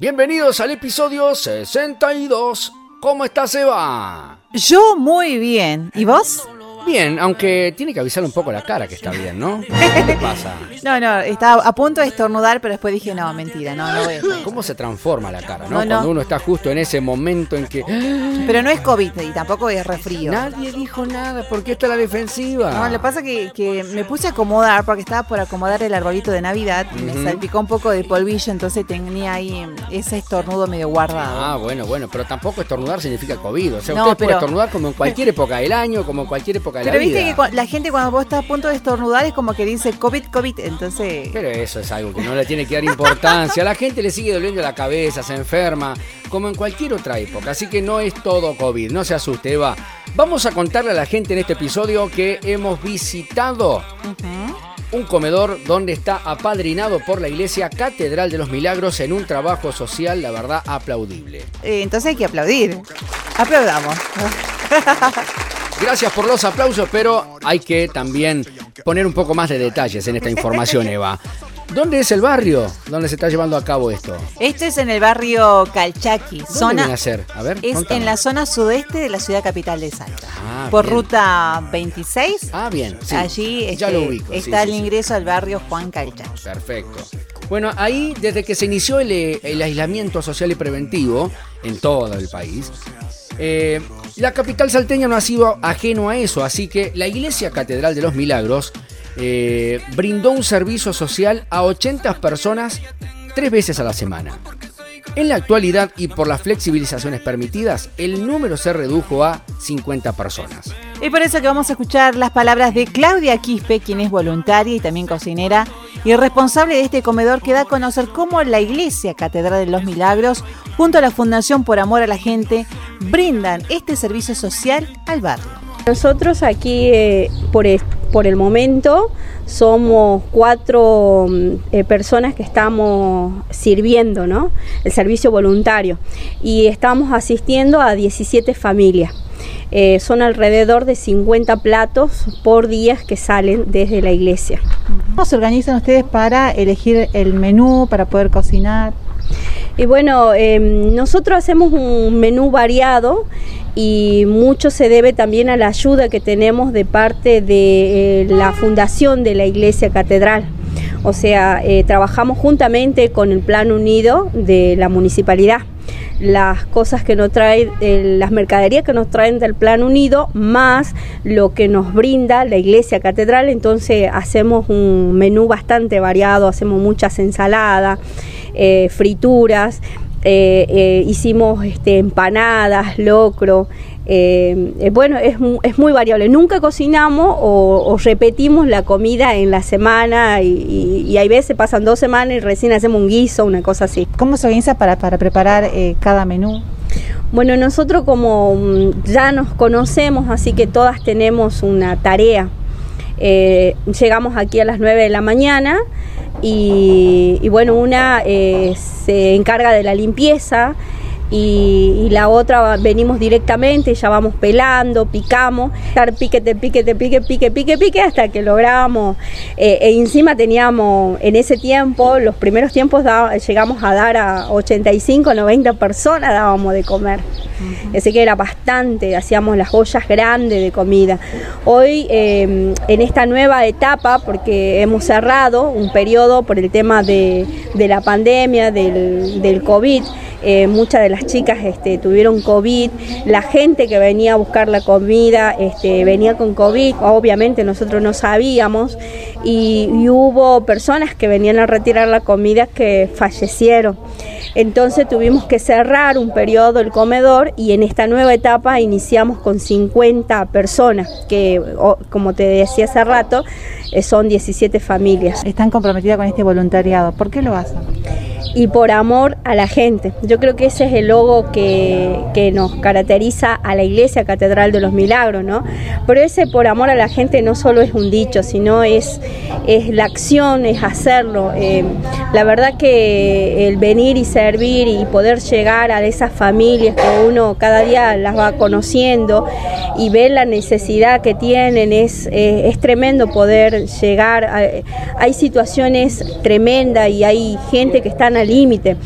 Bienvenidos al episodio 62. ¿Cómo estás, Eva? Yo muy bien. ¿Y vos? Bien, aunque tiene que avisar un poco la cara que está bien, ¿no? ¿Qué pasa? No, no, estaba a punto de estornudar, pero después dije, no, mentira, no, no voy a ¿Cómo se transforma la cara, no? No, no. Cuando uno está justo en ese momento en que... Pero no es COVID y tampoco es resfrío. Nadie dijo nada, ¿por qué está la defensiva? No, lo que pasa es que, que me puse a acomodar porque estaba por acomodar el arbolito de Navidad y me salpicó un poco de polvillo, entonces tenía ahí ese estornudo medio guardado. Ah, bueno, bueno, pero tampoco estornudar significa COVID. O sea, No, usted puede estornudar como en cualquier época del año, como en cualquier época de Pero la viste vida. que la gente cuando vos estás a punto de estornudar es como que dice COVID, COVID, entonces... Pero eso es algo que no le tiene que dar importancia. A la gente le sigue doliendo la cabeza, se enferma, como en cualquier otra época. Así que no es todo COVID, no se asuste, Eva. Vamos a contarle a la gente en este episodio que hemos visitado un comedor donde está apadrinado por la Iglesia Catedral de los Milagros en un trabajo social, la verdad, aplaudible. Eh, entonces hay que aplaudir. Aplaudamos. Gracias por los aplausos, pero hay que también poner un poco más de detalles en esta información, Eva. ¿Dónde es el barrio donde se está llevando a cabo esto? Esto es en el barrio Calchaqui, ¿Dónde zona viene a ser? A ver, es contame. en la zona sudeste de la ciudad capital de Salta. Ah, por bien. ruta 26, Ah, bien. sí. allí ya este, lo ubico. sí, está sí, el sí. ingreso al barrio Juan Calchaqui. Perfecto. Bueno, ahí desde que se inició el, el aislamiento social y preventivo en todo el país, eh, la capital salteña no ha sido ajeno a eso, así que la Iglesia Catedral de los Milagros eh, brindó un servicio social a 80 personas tres veces a la semana. En la actualidad y por las flexibilizaciones permitidas, el número se redujo a 50 personas. Y por eso que vamos a escuchar las palabras de Claudia Quispe, quien es voluntaria y también cocinera y responsable de este comedor que da a conocer cómo la Iglesia Catedral de los Milagros, junto a la Fundación Por Amor a la Gente, brindan este servicio social al barrio. Nosotros aquí, eh, por, es- por el momento, somos cuatro mm, eh, personas que estamos sirviendo, ¿no? El servicio voluntario. Y estamos asistiendo a 17 familias. Eh, son alrededor de 50 platos por día que salen desde la iglesia. ¿Cómo se organizan ustedes para elegir el menú, para poder cocinar? Y bueno, eh, nosotros hacemos un menú variado y mucho se debe también a la ayuda que tenemos de parte de eh, la fundación de la Iglesia Catedral. O sea, eh, trabajamos juntamente con el Plan Unido de la municipalidad. Las cosas que nos traen, eh, las mercaderías que nos traen del Plan Unido, más lo que nos brinda la Iglesia Catedral. Entonces hacemos un menú bastante variado, hacemos muchas ensaladas, eh, frituras, eh, eh, hicimos este, empanadas, locro. eh, bueno, es, es muy variable. Nunca cocinamos o, o repetimos la comida en la semana y, y- y hay veces pasan dos semanas y recién hacemos un guiso, una cosa así. ¿Cómo se organiza para, para preparar cada menú? Bueno, nosotros como mm, ya nos conocemos, así que todas tenemos una tarea. Eh, llegamos aquí a las 9 de la mañana y, y bueno, una eh, se encarga de la limpieza y, y la otra venimos directamente, ya vamos pelando, picamos, estar piquete, piquete, pique, pique, pique, pique, hasta que logramos, eh, e encima teníamos en ese tiempo, los primeros tiempos da- llegamos a dar a 85, 90 personas dábamos de comer. Así que era bastante, hacíamos las ollas grandes de comida. Hoy, eh, en esta nueva etapa, porque hemos cerrado un periodo por el tema de, de la pandemia, del, del COVID, eh, muchas de las chicas este, tuvieron COVID, la gente que venía a buscar la comida este, venía con COVID, obviamente nosotros no sabíamos, y, y hubo personas que venían a retirar la comida que fallecieron. Entonces tuvimos que cerrar un periodo el comedor y en esta nueva etapa iniciamos con 50 personas, que como te decía hace rato, eh, son 17 familias. Están comprometidas con este voluntariado. ¿Por qué lo hacen? y por amor a la gente. Yo creo que ese es el logo que, que nos caracteriza a la Iglesia Catedral de los Milagros, ¿no? Pero ese por amor a la gente no solo es un dicho, sino es, es la acción, es hacerlo. Eh, la verdad que el venir y servir y poder llegar a esas familias que uno cada día las va conociendo y ver la necesidad que tienen es, eh, es tremendo poder llegar. Hay situaciones tremendas y hay gente que están al límite.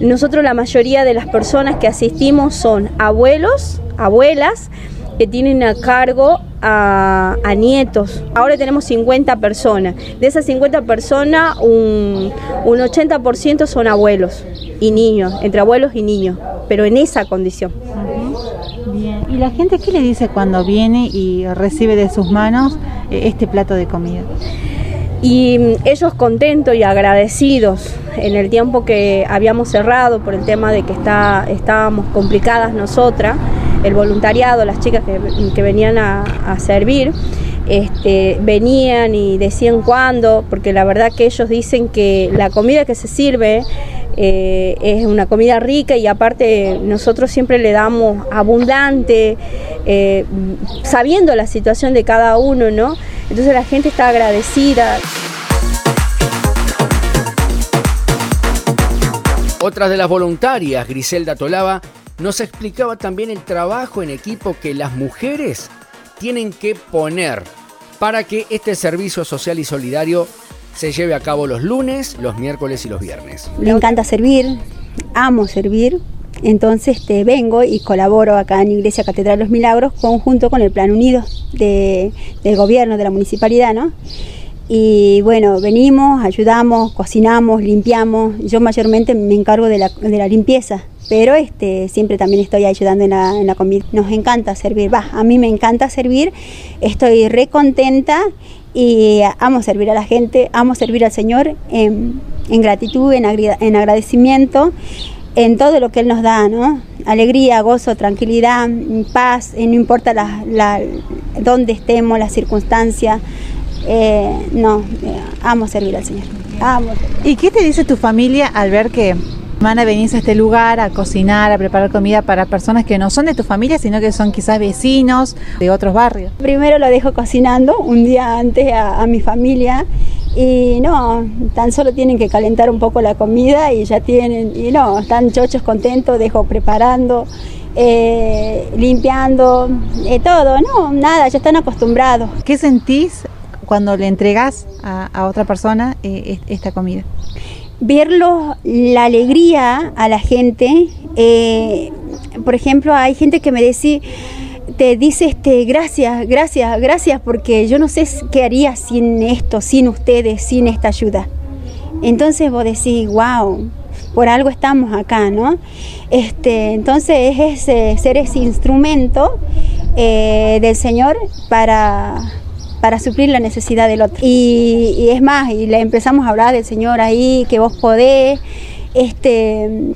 Nosotros la mayoría de las personas que asistimos son abuelos, abuelas, que tienen a cargo a, nietos. Ahora tenemos 50 personas. De esas 50 personas, un, un 80% son abuelos y niños, entre abuelos y niños, pero en esa condición. Bien. ¿Y la gente qué le dice cuando viene y recibe de sus manos eh, este plato de comida? Y mm, ellos contentos y agradecidos en el tiempo que habíamos cerrado por el tema de que está, estábamos complicadas nosotras, el voluntariado, las chicas que, venían a, servir, este, venían y decían cuándo, porque la verdad que ellos dicen que la comida que se sirve eh, es una comida rica y aparte nosotros siempre le damos abundante, eh, sabiendo la situación de cada uno, ¿no? Entonces la gente está agradecida. Otra de las voluntarias, Griselda Tolaba, nos explicaba también el trabajo en equipo que las mujeres tienen que poner para que este servicio social y solidario se lleve a cabo los lunes, los miércoles y los viernes. Me encanta servir, amo servir, entonces este, vengo y colaboro acá en Iglesia Catedral de los Milagros conjunto con el Plan Unido del gobierno, de la municipalidad, ¿no? Y bueno, venimos, ayudamos, cocinamos, limpiamos. Yo mayormente me encargo de la limpieza, pero este, siempre también estoy ayudando en la, en la comida. Nos encanta servir, va, a mí me encanta servir, estoy re contenta y amo servir a la gente, amo servir al Señor en, gratitud, en, en, agradecimiento, en todo lo que Él nos da, ¿no? Alegría, gozo, tranquilidad, paz, no importa la, dónde estemos, las circunstancias, eh, no, eh, amo servir al Señor. Amo. ¿Y qué te dice tu familia al ver que Mana venís a este lugar a cocinar, a preparar comida para personas que no son de tu familia, sino que son quizás vecinos de otros barrios. Primero lo dejo cocinando un día antes a, mi familia y no, tan solo tienen que calentar un poco la comida y ya tienen, y no, están chochos contentos, dejo preparando. Eh, limpiando, eh, todo, no, nada, ya están acostumbrados. ¿Qué sentís cuando le entregas a, otra persona eh, esta comida? Verlo, la alegría a la gente. Eh, por ejemplo, hay gente que me dice, te dice este, gracias, gracias, gracias, porque yo no sé qué haría sin esto, sin ustedes, sin esta ayuda. Entonces vos decís, wow, por algo estamos acá, ¿no? Este, entonces es ese, ser ese instrumento eh, del Señor para para suplir la necesidad del otro. Y, es más, y le empezamos a hablar del Señor ahí, que vos podés, este,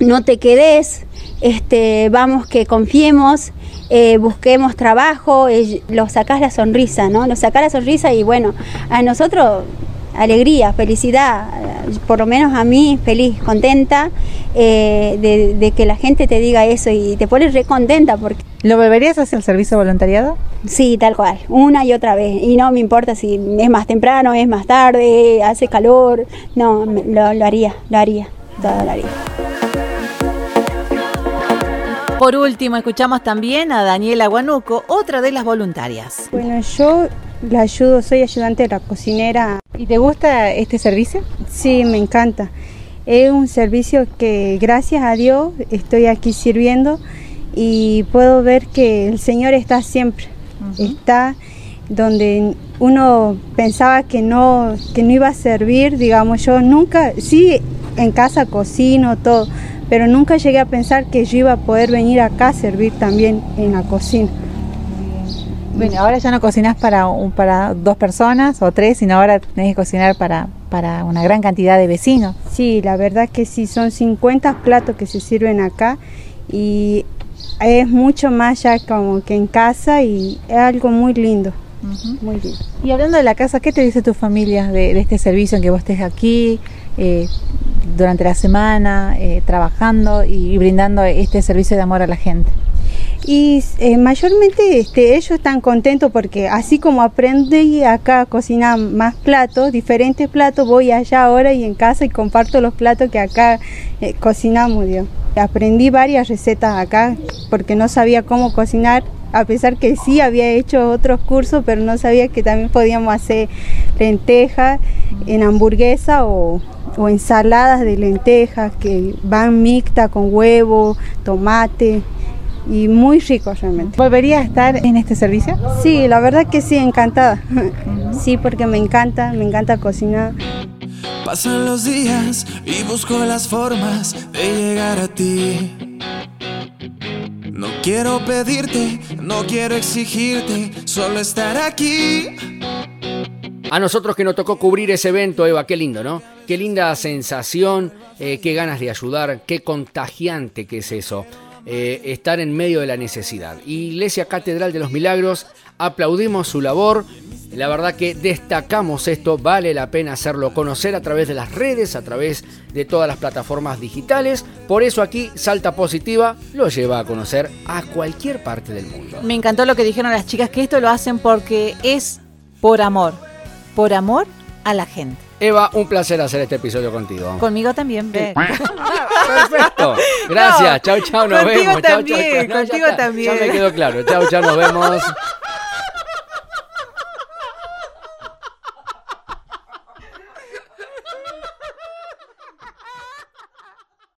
no te quedes, este, vamos que confiemos, eh, busquemos trabajo, eh, lo sacás la sonrisa, ¿no? Lo sacás la sonrisa y bueno, a nosotros alegría, felicidad, por lo menos a mí feliz, contenta eh, de, que la gente te diga eso y te pones re contenta. Porque... ¿Lo volverías a hacer el servicio voluntariado? Sí, tal cual, una y otra vez. Y no me importa si es más temprano, es más tarde, hace calor, no, lo, lo haría, lo haría, todo lo haría. Por último, escuchamos también a Daniela Guanuco, otra de las voluntarias. Bueno, yo la ayudo, soy ayudante de la cocinera. ¿Y te gusta este servicio? Sí, me encanta. Es un servicio que gracias a Dios estoy aquí sirviendo y puedo ver que el Señor está siempre. Está donde uno pensaba que no, que no iba a servir, digamos, yo nunca, sí, en casa cocino todo, pero nunca llegué a pensar que yo iba a poder venir acá a servir también en la cocina. Bueno, ahora ya no cocinas para, para dos personas o tres, sino ahora tenés que cocinar para, para una gran cantidad de vecinos. Sí, la verdad que sí, son 50 platos que se sirven acá y es mucho más ya como que en casa y es algo muy lindo. Muy lindo. Y hablando de la casa, ¿qué te dice tu familia de, este servicio en que vos estés aquí? Eh, durante la semana, eh, trabajando y, brindando este servicio de amor a la gente. Y eh, mayormente este, ellos están contentos porque así como aprendí acá a cocinar más platos, diferentes platos, voy allá ahora y en casa y comparto los platos que acá cocinamos. Aprendí varias recetas acá porque no sabía cómo cocinar a pesar que sí había hecho otros cursos, pero no sabía que también podíamos hacer lentejas en hamburguesa o, o ensaladas de lentejas que van mixta con huevo, tomate y muy rico realmente. ¿Volvería a estar en este servicio? Sí, la verdad que sí, encantada. Sí, porque me encanta, me encanta cocinar. Pasan los días y busco las formas de llegar a ti. No quiero pedirte, no quiero exigirte, solo estar aquí. A nosotros que nos tocó cubrir ese evento, Eva, qué lindo, ¿no? Qué linda sensación, eh, qué ganas de ayudar, qué contagiante que es eso. Eh, estar en medio de la necesidad. Iglesia Catedral de los Milagros, aplaudimos su labor. La verdad que destacamos esto, vale la pena hacerlo conocer a través de las redes, a través de todas las plataformas digitales. Por eso aquí Salta Positiva lo lleva a conocer a cualquier parte del mundo. Me encantó lo que dijeron las chicas, que esto lo hacen porque es por amor, por amor a la gente. Eva, un placer hacer este episodio contigo. Conmigo también, ve. Perfecto. Gracias. No, chau, chau, nos contigo vemos. También, chau, chau. No, ya contigo también. Ya me quedó claro. Chau, chau, nos vemos.